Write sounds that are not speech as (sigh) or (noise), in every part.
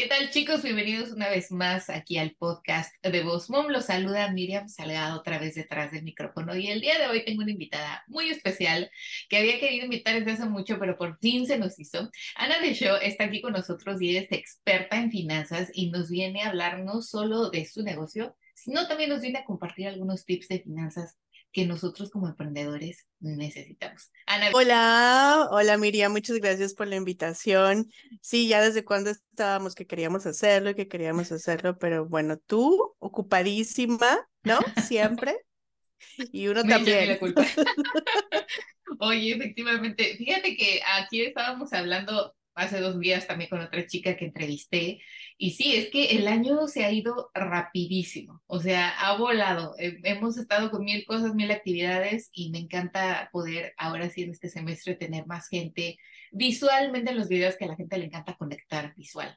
¿Qué tal chicos? Bienvenidos una vez más aquí al podcast de Voz Mom. Los saluda Miriam Salgado otra vez detrás del micrófono y el día de hoy tengo una invitada muy especial que había querido invitar desde hace mucho, pero por fin se nos hizo. Ana de Show está aquí con nosotros y es experta en finanzas y nos viene a hablar no solo de su negocio, sino también nos viene a compartir algunos tips de finanzas que nosotros como emprendedores necesitamos. Ana. Hola, hola Miriam, muchas gracias por la invitación. Sí, ya desde cuando estábamos que queríamos hacerlo y que queríamos hacerlo, pero bueno, tú ocupadísima, ¿no? Siempre. Y uno también. (laughs) Oye, efectivamente, fíjate que aquí estábamos hablando hace dos días también con otra chica que entrevisté y sí, es que el año se ha ido rapidísimo, o sea, ha volado. Hemos estado con mil cosas, mil actividades y me encanta poder ahora sí en este semestre tener más gente visualmente en los videos que a la gente le encanta conectar visual.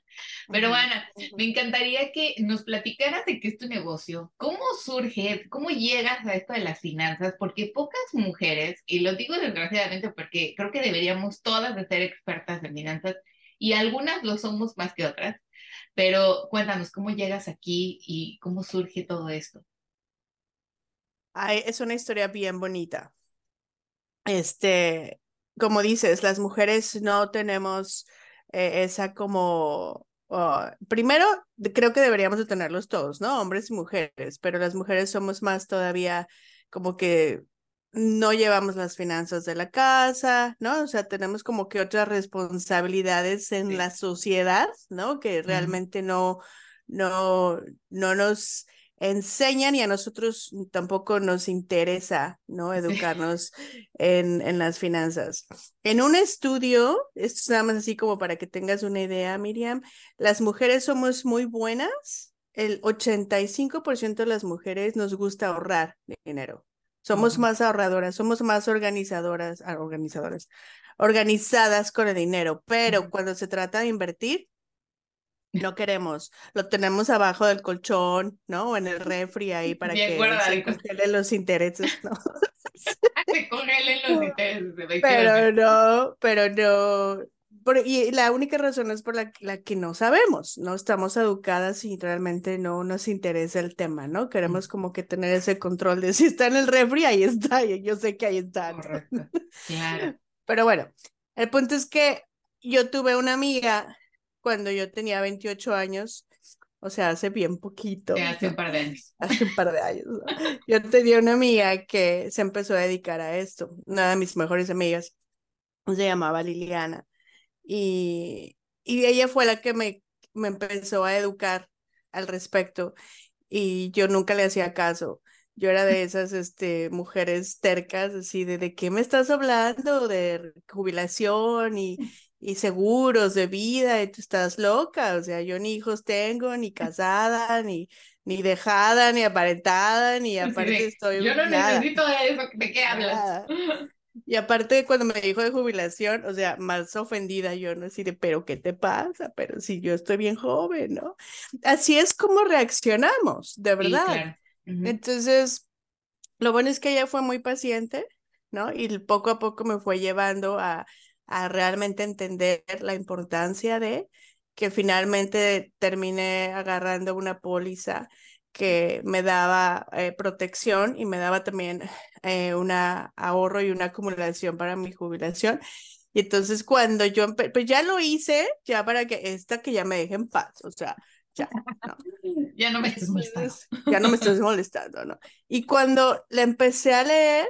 Pero Ana, me encantaría que nos platicaras de qué es tu negocio, cómo surge, cómo llegas a esto de las finanzas, porque pocas mujeres, y lo digo desgraciadamente porque creo que deberíamos todas de ser expertas en finanzas, y algunas lo somos más que otras, pero cuéntanos, ¿cómo llegas aquí y cómo surge todo esto? Ay, es una historia bien bonita. Este, como dices, las mujeres no tenemos eh, esa como, oh, primero, creo que deberíamos de tenerlos todos, ¿no? Hombres y mujeres, pero las mujeres somos más todavía como que no llevamos las finanzas de la casa, ¿no? O sea, tenemos como que otras responsabilidades en la sociedad, ¿no? Que realmente no, no, no nos enseñan y a nosotros tampoco nos interesa, ¿no? Educarnos en, en las finanzas. En un estudio, esto es nada más así como para que tengas una idea, Miriam, las mujeres somos muy buenas. El 85% de las mujeres nos gusta ahorrar dinero. Somos más ahorradoras, somos más organizadoras, ah, organizadoras, organizadas con el dinero, pero cuando se trata de invertir, no queremos, lo tenemos abajo del colchón, ¿no? O en el refri ahí para que (laughs) se congelen los intereses, ¿no? se congelen los intereses. Pero no, pero no, y la única razón es por la, la, que no sabemos, no estamos educadas y realmente no nos interesa el tema, ¿no? Queremos como que tener ese control de si está en el refri, ahí está, yo sé que ahí está. Correcto, claro. Pero bueno, el punto es que yo tuve una amiga cuando yo tenía 28 años, o sea, hace bien poquito. Hace un par de años. (laughs) Hace un par de años. Yo tenía una amiga que se empezó a dedicar a esto, una de mis mejores amigas, se llamaba Liliana y, y ella fue la que me, me empezó a educar al respecto y yo nunca le hacía caso. Yo era de esas este, mujeres tercas, así de, ¿de qué me estás hablando? De jubilación y, y seguros de vida, y tú estás loca, o sea, yo ni hijos tengo, ni casada, ni, ni dejada, ni aparentada, ni (laughs) aparte estoy... Yo no necesito eso, ¿de qué hablas? (laughs) Y aparte, cuando me dijo de jubilación, o sea, más ofendida yo, ¿no? Así de, pero ¿qué te pasa? Pero si yo estoy bien joven, ¿no? Así es como reaccionamos, de verdad. Entonces, lo bueno es que ella fue muy paciente, ¿no? Y poco a poco me fue llevando a, a realmente entender la importancia de que finalmente terminé agarrando una póliza que me daba eh, protección y me daba también eh, un ahorro y una acumulación para mi jubilación. Y entonces cuando yo, pues ya lo hice, ya para que esta que ya me deje en paz, o sea, ya, no. ya no me estés molestando. Ya no me estás molestando, ¿no? Y cuando le empecé a leer,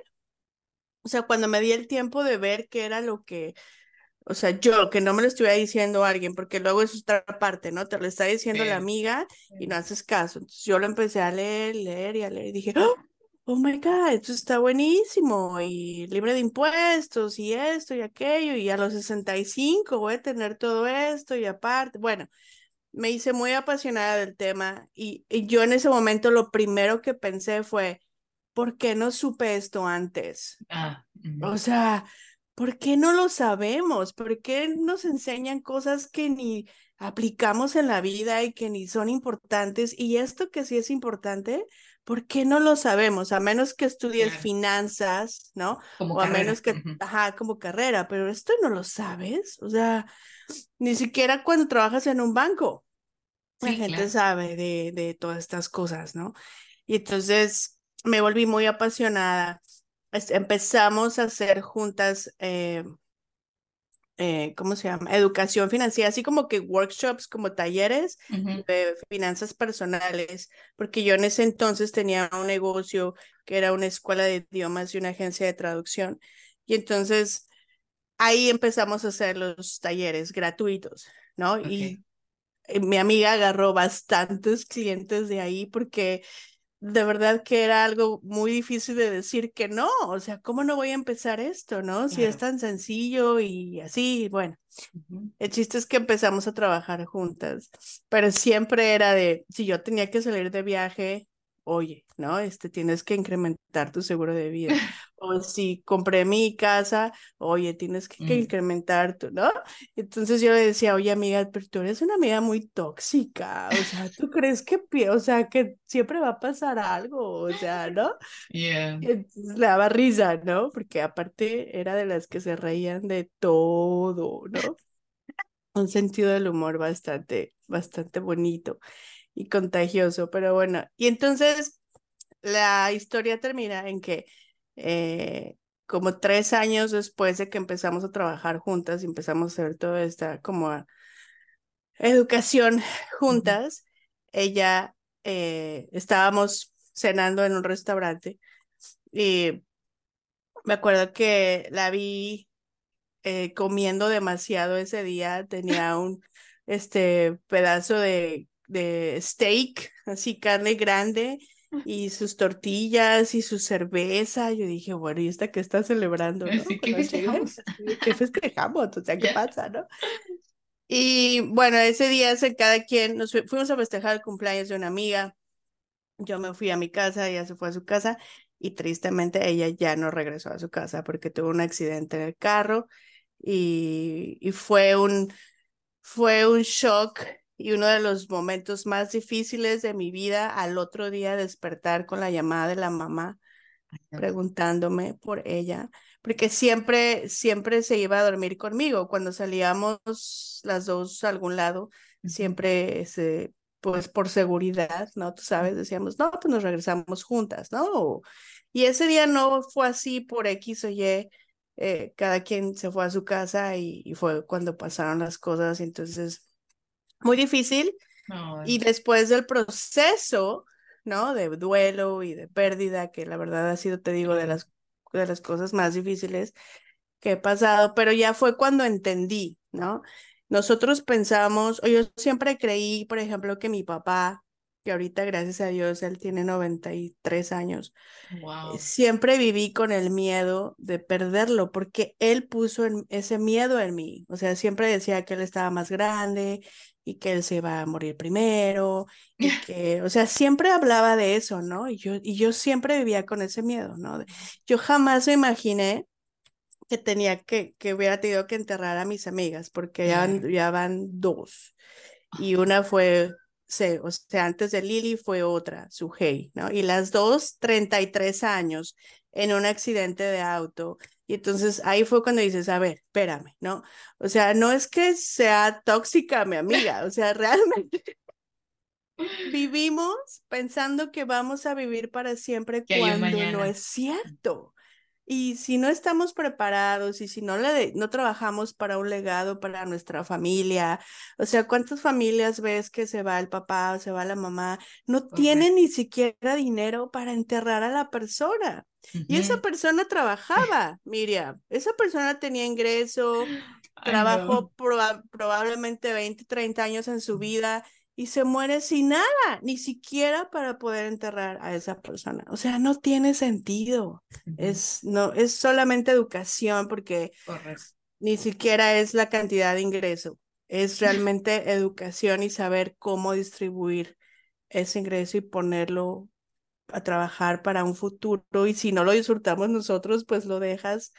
o sea, cuando me di el tiempo de ver qué era lo que o sea, yo, que no me lo estuviera diciendo a alguien, porque luego es otra parte, ¿no? Te lo está diciendo la amiga y no haces caso. Entonces yo lo empecé a leer, leer y a leer y dije, oh, oh my God, esto está buenísimo y libre de impuestos y esto y aquello y a los 65 voy a tener todo esto y aparte, bueno, me hice muy apasionada del tema y, y yo en ese momento lo primero que pensé fue, ¿por qué no supe esto antes? Ah, o sea ¿Por qué no lo sabemos? ¿Por qué nos enseñan cosas que ni aplicamos en la vida y que ni son importantes? Y esto que sí es importante, ¿por qué no lo sabemos? A menos que estudies finanzas, ¿no? Como o a menos que, ajá, como carrera, pero esto no lo sabes. O sea, ni siquiera cuando trabajas en un banco. la Sí, gente claro. sabe de, de todas estas cosas, ¿no? Y entonces me volví muy apasionada. Empezamos a hacer juntas, eh, eh, ¿cómo se llama? Educación financiera, así como que workshops, como talleres de finanzas personales, porque yo en ese entonces tenía un negocio que era una escuela de idiomas y una agencia de traducción. Y entonces ahí empezamos a hacer los talleres gratuitos, ¿no? Y eh, mi amiga agarró bastantes clientes de ahí porque de verdad que era algo muy difícil de decir que no, o sea, ¿cómo no voy a empezar esto, no? Si es tan sencillo y así, bueno, el chiste es que empezamos a trabajar juntas, pero siempre era de, si yo tenía que salir de viaje, oye, ¿no? Este, tienes que incrementar tu seguro de vida. (laughs) O si compré mi casa, oye, tienes que, que mm, incrementar tu, ¿no? Entonces yo le decía, oye, amiga, pero tú eres una amiga muy tóxica, o sea, ¿tú crees que, o sea, que siempre va a pasar algo, o sea, ¿no? (laughs) yeah. Entonces le daba risa, ¿no? Porque aparte era de las que se reían de todo, ¿no? (laughs) un sentido del humor bastante, bastante bonito y contagioso, pero bueno, y entonces la historia termina en que eh, como tres años después de que empezamos a trabajar juntas y empezamos a hacer toda esta como educación juntas, ella eh, estábamos cenando en un restaurante y me acuerdo que la vi eh, comiendo demasiado ese día, tenía un este pedazo de, de steak, así carne grande, y sus tortillas y su cerveza. Yo dije, bueno, ¿y esta qué está celebrando, no? Que Cuando llegué, festejamos. ¿qué festejamos? O sea, ¿qué Ya. pasa, no? Y bueno, ese día cada quien nos fu- fuimos a festejar el cumpleaños de una amiga. Yo me fui a mi casa, ella se fue a su casa y tristemente ella ya no regresó a su casa porque tuvo un accidente en el carro y, y fue un, fue un shock y uno de los momentos más difíciles de mi vida al otro día despertar con la llamada de la mamá preguntándome por ella, porque siempre, siempre se iba a dormir conmigo. Cuando salíamos las dos a algún lado, siempre se, pues por seguridad, ¿no? Tú sabes, decíamos, no, pues nos regresamos juntas, ¿no? Y ese día no fue así por X o Y. Eh, cada quien se fue a su casa y, y fue cuando pasaron las cosas, entonces muy difícil, Ay, y después del proceso, ¿no? De duelo y de pérdida, que la verdad ha sido, te digo, de las, de las cosas más difíciles que he pasado, pero ya fue cuando entendí, ¿no? Nosotros pensamos, o yo siempre creí, por ejemplo, que mi papá, que ahorita gracias a Dios él tiene 93 años, eh, Wow. siempre viví con el miedo de perderlo, porque él puso en, ese miedo en mí. O sea, siempre decía que él estaba más grande y que él se iba a morir primero y (laughs) que, o sea, siempre hablaba de eso, ¿no? Y yo, y yo siempre vivía con ese miedo, ¿no? Yo jamás me imaginé que tenía que, que hubiera tenido que enterrar a mis amigas, porque ya ya van dos y una fue, o sea, antes de Lily fue otra, Suhey, ¿no? Y las dos, 33 años en un accidente de auto. Y entonces ahí fue cuando dices, a ver, espérame, ¿no? O sea, no es que sea tóxica mi amiga, o sea, (laughs) realmente vivimos pensando que vamos a vivir para siempre cuando no es cierto. Y si no estamos preparados y si no, le, no trabajamos para un legado para nuestra familia, o sea, ¿cuántas familias ves que se va el papá o se va la mamá? No tienen ni siquiera dinero para enterrar a la persona. Y esa persona trabajaba, Miriam, esa persona tenía ingreso, trabajó proba probablemente 20, 30 años en su vida y se muere sin nada, ni siquiera para poder enterrar a esa persona. O sea, no tiene sentido. Es, no, es solamente educación porque Correcto. ni siquiera es la cantidad de ingreso. Es realmente educación y saber cómo distribuir ese ingreso y ponerlo a trabajar para un futuro. Y si no lo disfrutamos nosotros, pues lo dejas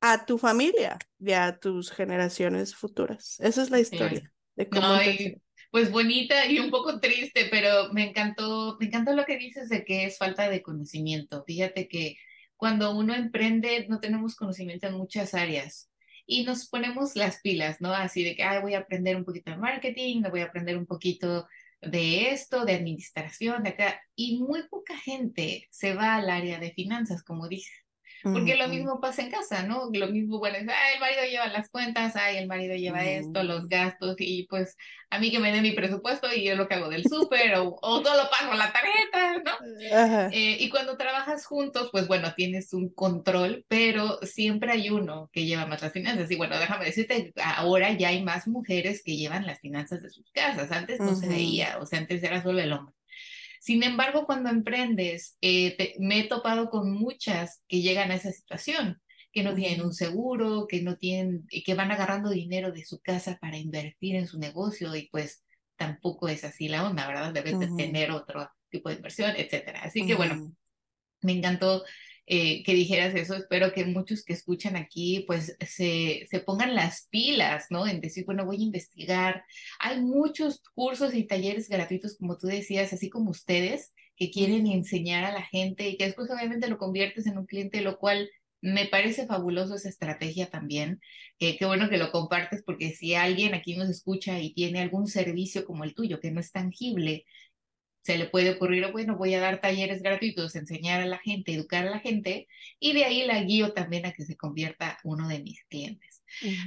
a tu familia y a tus generaciones futuras. Esa es la historia de cómo No, empecé. y pues bonita y un poco triste, pero me encantó, me encantó lo que dices de que es falta de conocimiento. Fíjate que cuando uno emprende no tenemos conocimiento en muchas áreas y nos ponemos las pilas, ¿no? Así de que, ay, voy a aprender un poquito de marketing, voy a aprender un poquito de esto, de administración, de acá, y muy poca gente se va al área de finanzas, como dices. Porque lo mismo pasa en casa, ¿no? Lo mismo, bueno, es, ay, el marido lleva las cuentas, ay, el marido lleva esto, los gastos, y pues a mí que me dé mi presupuesto y yo lo que hago del súper, o, o todo lo pago la tarjeta, ¿no? Eh, y cuando trabajas juntos, pues bueno, tienes un control, pero siempre hay uno que lleva más las finanzas. Y bueno, déjame decirte, ahora ya hay más mujeres que llevan las finanzas de sus casas. Antes no se veía, o sea, antes era solo el hombre. Sin embargo, cuando emprendes, eh, me he topado con muchas que llegan a esa situación, que no tienen un seguro, que no tienen, que van agarrando dinero de su casa para invertir en su negocio y pues tampoco es así la onda, ¿verdad? Debes de tener otro tipo de inversión, etcétera. Así que bueno, me encantó eh, que dijeras eso. Espero que muchos que escuchan aquí pues se, se pongan las pilas, ¿no? En decir, bueno, voy a investigar. Hay muchos cursos y talleres gratuitos, como tú decías, así como ustedes, que quieren enseñar a la gente y que después obviamente lo conviertes en un cliente, lo cual me parece fabuloso esa estrategia también. qué bueno que lo compartes porque si alguien aquí nos escucha y tiene algún servicio como el tuyo que no es tangible, se le puede ocurrir, bueno, voy a dar talleres gratuitos, enseñar a la gente, educar a la gente, y de ahí la guío también a que se convierta uno de mis clientes.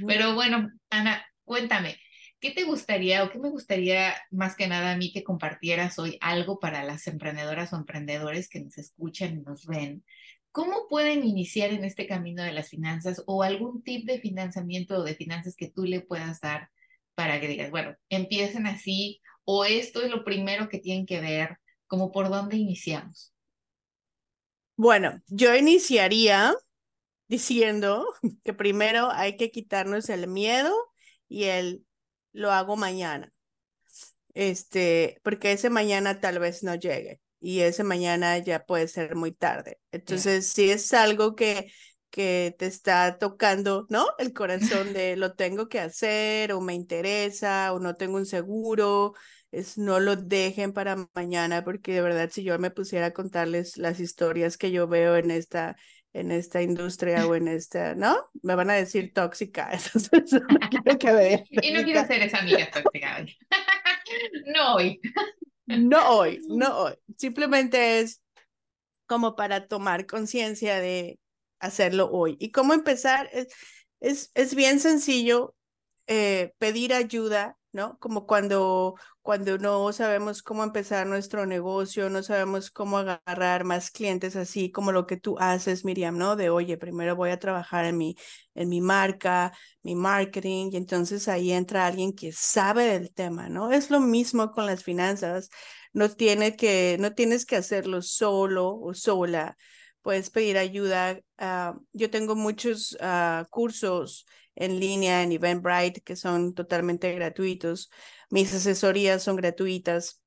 Pero bueno, Ana, cuéntame, ¿qué te gustaría o qué me gustaría más que nada a mí que compartieras hoy algo para las emprendedoras o emprendedores que nos escuchan y nos ven? ¿Cómo pueden iniciar en este camino de las finanzas o algún tip de financiamiento o de finanzas que tú le puedas dar para que digas, bueno, empiecen así o esto es lo primero que tienen que ver, como por dónde iniciamos? Bueno, yo iniciaría diciendo (laughs) que primero hay que quitarnos el miedo y el lo hago mañana. Este, porque ese mañana tal vez no llegue y ese mañana ya puede ser muy tarde. Entonces, si es algo que que te está tocando, ¿no? El corazón de lo tengo que hacer o me interesa o no tengo un seguro, es no lo dejen para mañana porque de verdad si yo me pusiera a contarles las historias que yo veo en esta en esta industria o en esta, ¿no? Me van a decir tóxica, (laughs) entonces no quiero que. (laughs) Y no quiero ser esa amiga tóxica. (laughs) no hoy. no hoy, no hoy. Simplemente es como para tomar conciencia de hacerlo hoy. ¿Y cómo empezar? Es, es, bien sencillo eh, pedir ayuda, ¿no? Como cuando, cuando no sabemos cómo empezar nuestro negocio, no sabemos cómo agarrar más clientes, así como lo que tú haces, Miriam, ¿no? De, oye, primero voy a trabajar en mi, en mi marca, mi marketing, y entonces ahí entra alguien que sabe del tema, ¿no? Es lo mismo con las finanzas. No, tiene que, no tienes que hacerlo solo o sola puedes pedir ayuda. Ah, yo tengo muchos ah, cursos en línea en Eventbrite que son totalmente gratuitos. Mis asesorías son gratuitas.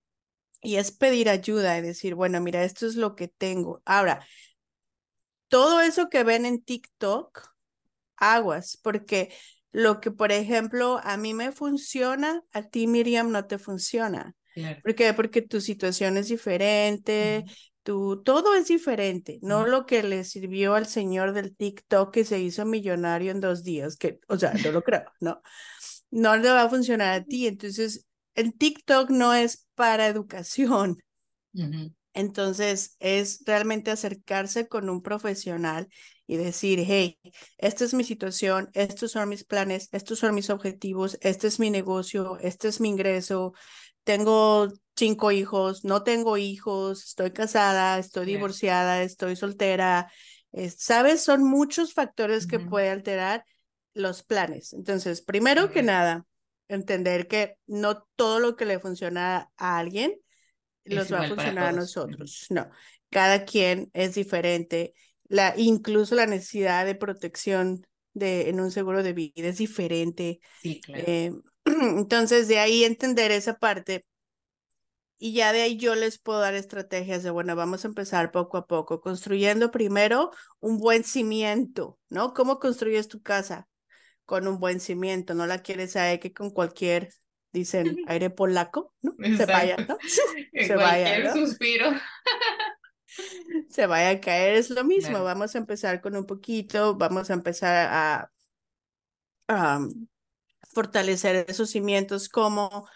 Y es pedir ayuda y decir, bueno, mira, esto es lo que tengo. Ahora, todo eso que ven en TikTok, aguas, porque lo que, por ejemplo, a mí me funciona, a ti, Miriam, no te funciona. ¿Por qué? Porque tu situación es diferente, todo es diferente, no lo que le sirvió al señor del TikTok que se hizo millonario en dos días, que, o sea, no lo creo, no, no le va a funcionar a ti. Entonces, el TikTok no es para educación. Entonces, es realmente acercarse con un profesional y decir, hey, esta es mi situación, estos son mis planes, estos son mis objetivos, este es mi negocio, este es mi ingreso, tengo cinco hijos, no tengo hijos, estoy casada, estoy divorciada, estoy soltera. ¿Sabes? Son muchos factores que pueden alterar los planes. Entonces, primero que nada, entender que no todo lo que le funciona a alguien los va a funcionar a nosotros. No, cada quien es diferente. La, incluso la necesidad de protección de, en un seguro de vida es diferente. Sí, claro. Eh, (clears throat) entonces, de ahí entender esa parte y ya de ahí yo les puedo dar estrategias de, bueno, vamos a empezar poco a poco, construyendo primero un buen cimiento, ¿no? ¿Cómo construyes tu casa? Con un buen cimiento, no la quieres a que con cualquier, dicen, aire polaco, ¿no? Se vaya, ¿no? (laughs) (laughs) Se vaya. ¿no? suspiro. (laughs) Se vaya a caer, es lo mismo, vamos a empezar con un poquito, vamos a empezar a fortalecer esos cimientos como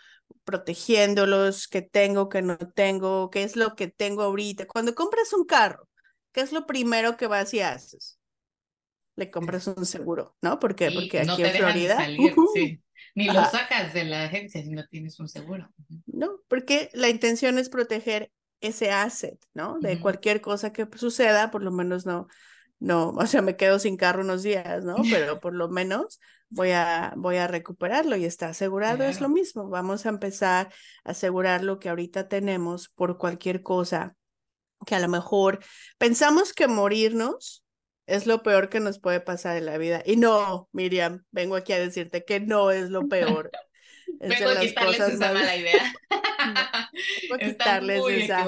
protegiéndolos, qué tengo, qué no tengo, qué es lo que tengo ahorita. Cuando compras un carro, ¿qué es lo primero que vas y haces? Le compras un seguro, ¿no? Porque, porque aquí en Florida. Ni lo sacas de la agencia si no tienes un seguro. No, porque la intención es proteger ese asset, ¿no? De cualquier cosa que suceda, por lo menos no, no, o sea, me quedo sin carro unos días, ¿no? Pero por lo menos voy a, voy a recuperarlo y está asegurado, es lo mismo. Vamos a empezar a asegurar lo que ahorita tenemos por cualquier cosa que a lo mejor pensamos que morirnos es lo peor que nos puede pasar en la vida. Y no, Miriam, vengo aquí a decirte que no es lo peor. (laughs) vengo a quitarles esa mala idea. vengo a (laughs) quitarles esa,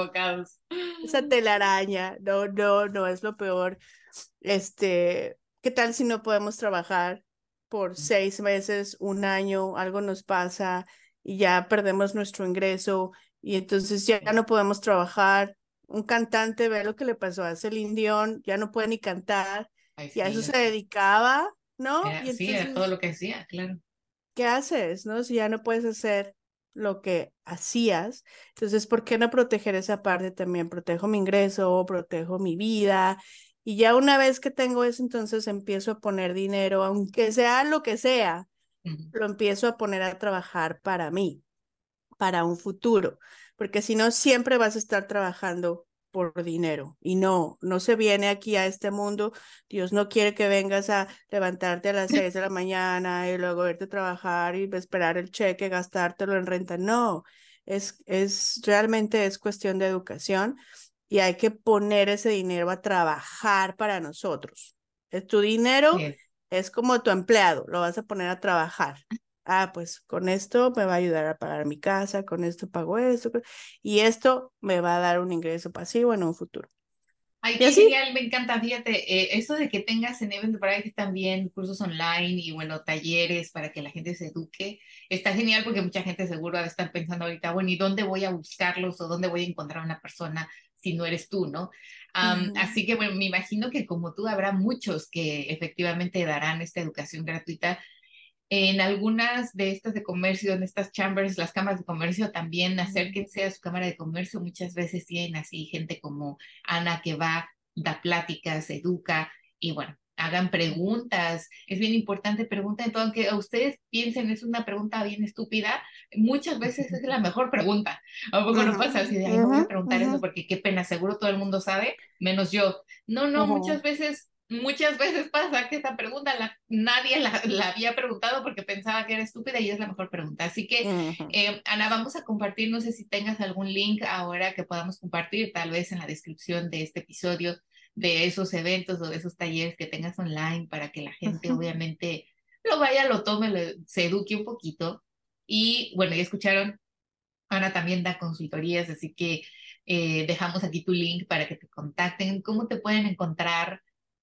esa telaraña. No, no, no es lo peor. Este, ¿qué tal si no podemos trabajar por seis meses, un año, algo nos pasa y ya perdemos nuestro ingreso y entonces ya no podemos trabajar? Un cantante, ve lo que le pasó a Celine Dion, ya no puede ni cantar, y a eso se dedicaba, ¿no? y sí, a todo lo que hacía, claro. ¿Qué haces, no? Si ya no puedes hacer lo que hacías. Entonces, ¿por qué no proteger esa parte también? Protejo mi ingreso, protejo mi vida y ya una vez que tengo eso, entonces empiezo a poner dinero, aunque sea lo que sea, lo empiezo a poner a trabajar para mí, para un futuro, porque si no, siempre vas a estar trabajando por dinero. Y no, no se viene aquí a este mundo. Dios no quiere que vengas a levantarte a las seis de la (laughs) mañana y luego irte a trabajar y esperar el cheque, gastártelo en renta. No, es, es realmente es cuestión de educación y hay que poner ese dinero a trabajar para nosotros. Es tu dinero es como tu empleado, lo vas a poner a trabajar. Ah, pues con esto me va a ayudar a pagar mi casa, con esto pago esto, y esto me va a dar un ingreso pasivo en un futuro. Ay, qué genial, me encanta, fíjate, eh, eso de que tengas en Event Bright también cursos online y bueno, talleres para que la gente se eduque, está genial porque mucha gente seguro va a estar pensando ahorita, bueno, ¿y dónde voy a buscarlos o dónde voy a encontrar una persona si no eres tú, ¿no? Así que, bueno, me imagino que como tú habrá muchos que efectivamente darán esta educación gratuita. En algunas de estas de comercio, en estas chambers, las cámaras de comercio también acérquense a su cámara de comercio. Muchas veces tienen así gente como Ana que va, da pláticas, educa y bueno, hagan preguntas. Es bien importante, preguntar, todo, aunque ustedes piensen es una pregunta bien estúpida, muchas veces es la mejor pregunta. ¿A poco no pasa así de, ahí voy a preguntar eso porque qué pena, seguro todo el mundo sabe, menos yo? No, no, muchas veces, muchas veces pasa que esa pregunta la, nadie la, la, había preguntado porque pensaba que era estúpida y es la mejor pregunta. Así que, eh, Ana, vamos a compartir, no sé si tengas algún link ahora que podamos compartir, tal vez en la descripción de este episodio de esos eventos o de esos talleres que tengas online para que la gente obviamente lo vaya, lo tome, se eduque un poquito. Y bueno, ya escucharon, Ana también da consultorías, así que eh, dejamos aquí tu link para que te contacten. ¿Cómo te pueden encontrar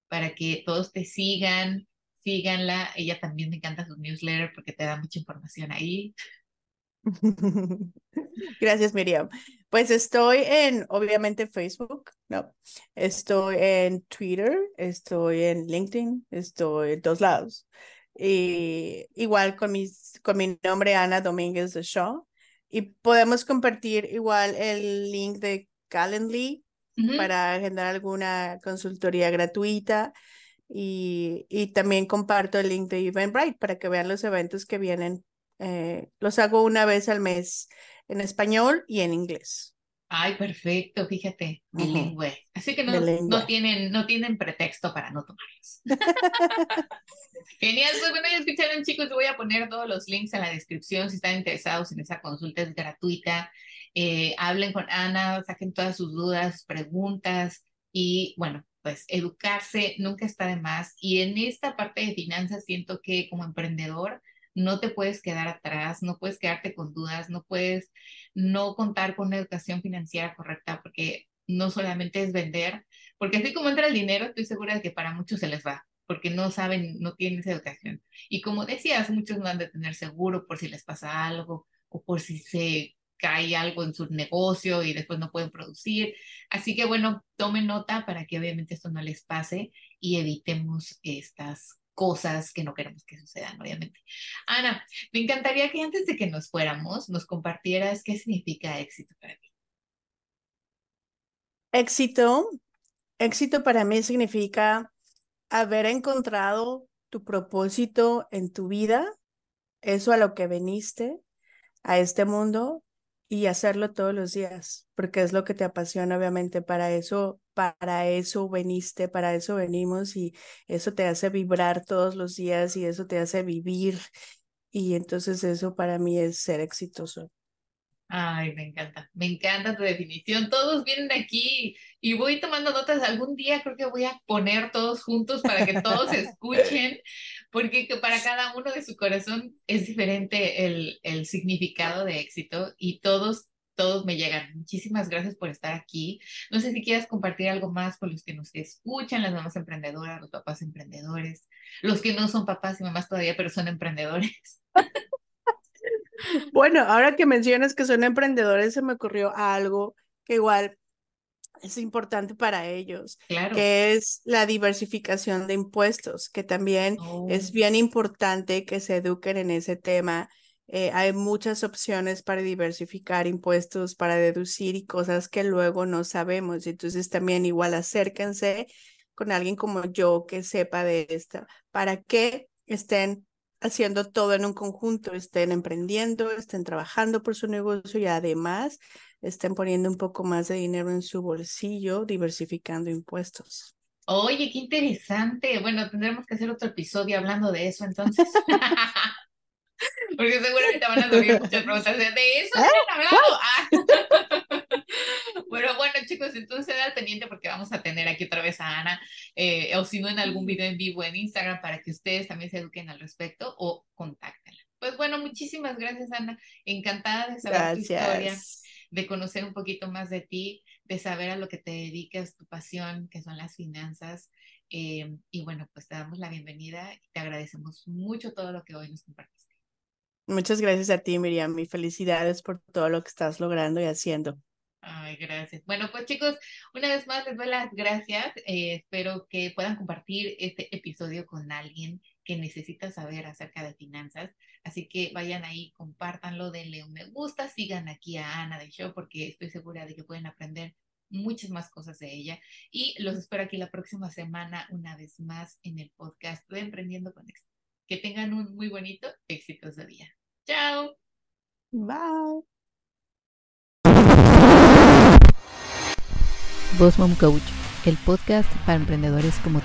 para que todos te sigan? Síganla. Ella también me encanta su newsletter porque te da mucha información ahí. (laughs) Gracias, Miriam. Pues estoy en, obviamente, Facebook, ¿no? Estoy en Twitter, estoy en LinkedIn, estoy en todos lados. Y igual con, mis, con mi nombre, Ana Domínguez de Shaw. Y podemos compartir igual el link de Calendly para agendar alguna consultoría gratuita. Y, y también comparto el link de Eventbrite para que vean los eventos que vienen eh, los hago una vez al mes en español y en inglés. Ay, perfecto, fíjate, bilingüe. Así que no, no, tienen, no tienen pretexto para no tomarlos. (laughs) (laughs) Genial, pues bueno, ya escucharon chicos, voy a poner todos los links en la descripción si están interesados en esa consulta, es gratuita. Eh, hablen con Ana, saquen todas sus dudas, preguntas y bueno, pues educarse nunca está de más. Y en esta parte de finanzas siento que como emprendedor no te puedes quedar atrás, no puedes quedarte con dudas, no puedes no contar con una educación financiera correcta, porque no solamente es vender, porque así como entra el dinero, estoy segura de que para muchos se les va, porque no saben, no tienen esa educación. Y como decías, muchos no han de tener seguro por si les pasa algo o por si se cae algo en su negocio y después no pueden producir. Así que bueno, tomen nota para que obviamente esto no les pase y evitemos estas cosas que no queremos que sucedan, obviamente. Ana, me encantaría que antes de que nos fuéramos, nos compartieras qué significa éxito para ti. Éxito, éxito para mí significa haber encontrado tu propósito en tu vida, eso a lo que veniste a este mundo y hacerlo todos los días, porque es lo que te apasiona, obviamente, para eso, para eso veniste, para eso venimos y eso te hace vibrar todos los días y eso te hace vivir y entonces eso para mí es ser exitoso. Ay, me encanta, me encanta tu definición. Todos vienen aquí y voy tomando notas. Algún día creo que voy a poner todos juntos para que todos (laughs) escuchen, porque para cada uno de su corazón es diferente el, el significado de éxito y todos, todos me llegan. Muchísimas gracias por estar aquí. No sé si quieras compartir algo más con los que nos escuchan, las mamás emprendedoras, los papás emprendedores, los que no son papás y mamás todavía, pero son emprendedores. (laughs) Bueno, ahora que mencionas que son emprendedores, se me ocurrió algo que igual es importante para ellos, que es la diversificación de impuestos, que también es oh. bien importante que se eduquen en ese tema. Eh, hay muchas opciones para diversificar impuestos, para deducir y cosas que luego no sabemos. Entonces también igual acérquense con alguien como yo que sepa de esto, para que estén haciendo todo en un conjunto, estén emprendiendo, estén trabajando por su negocio y además estén poniendo un poco más de dinero en su bolsillo, diversificando impuestos. Oye, qué interesante. Bueno, tendremos que hacer otro episodio hablando de eso entonces. (laughs) Porque seguramente van a salir muchas preguntas de, eso ¿Eh? hablado. Ah. (laughs) Bueno, bueno, chicos, entonces al pendiente porque vamos a tener aquí otra vez a Ana, eh, o si no en algún video en vivo en Instagram para que ustedes también se eduquen al respecto o contáctenla. Pues bueno, muchísimas gracias, Ana. Encantada de saber tu historia, de conocer un poquito más de ti, de saber a lo que te dedicas, tu pasión, que son las finanzas. Eh, y bueno, pues te damos la bienvenida y te agradecemos mucho todo lo que hoy nos compartiste. Muchas gracias a ti, Miriam, y felicidades por todo lo que estás logrando y haciendo. Ay, gracias. Bueno, pues chicos, una vez más les doy las gracias. Eh, espero que puedan compartir este episodio con alguien que necesita saber acerca de finanzas. Así que vayan ahí, compártanlo, denle un me gusta, sigan aquí a Ana de Show porque estoy segura de que pueden aprender muchas más cosas de ella. Y los espero aquí la próxima semana una vez más en el podcast de Emprendiendo con. Que tengan un muy bonito, exitoso día. Chao. Bye. Boss Mom Coach, el podcast para emprendedores como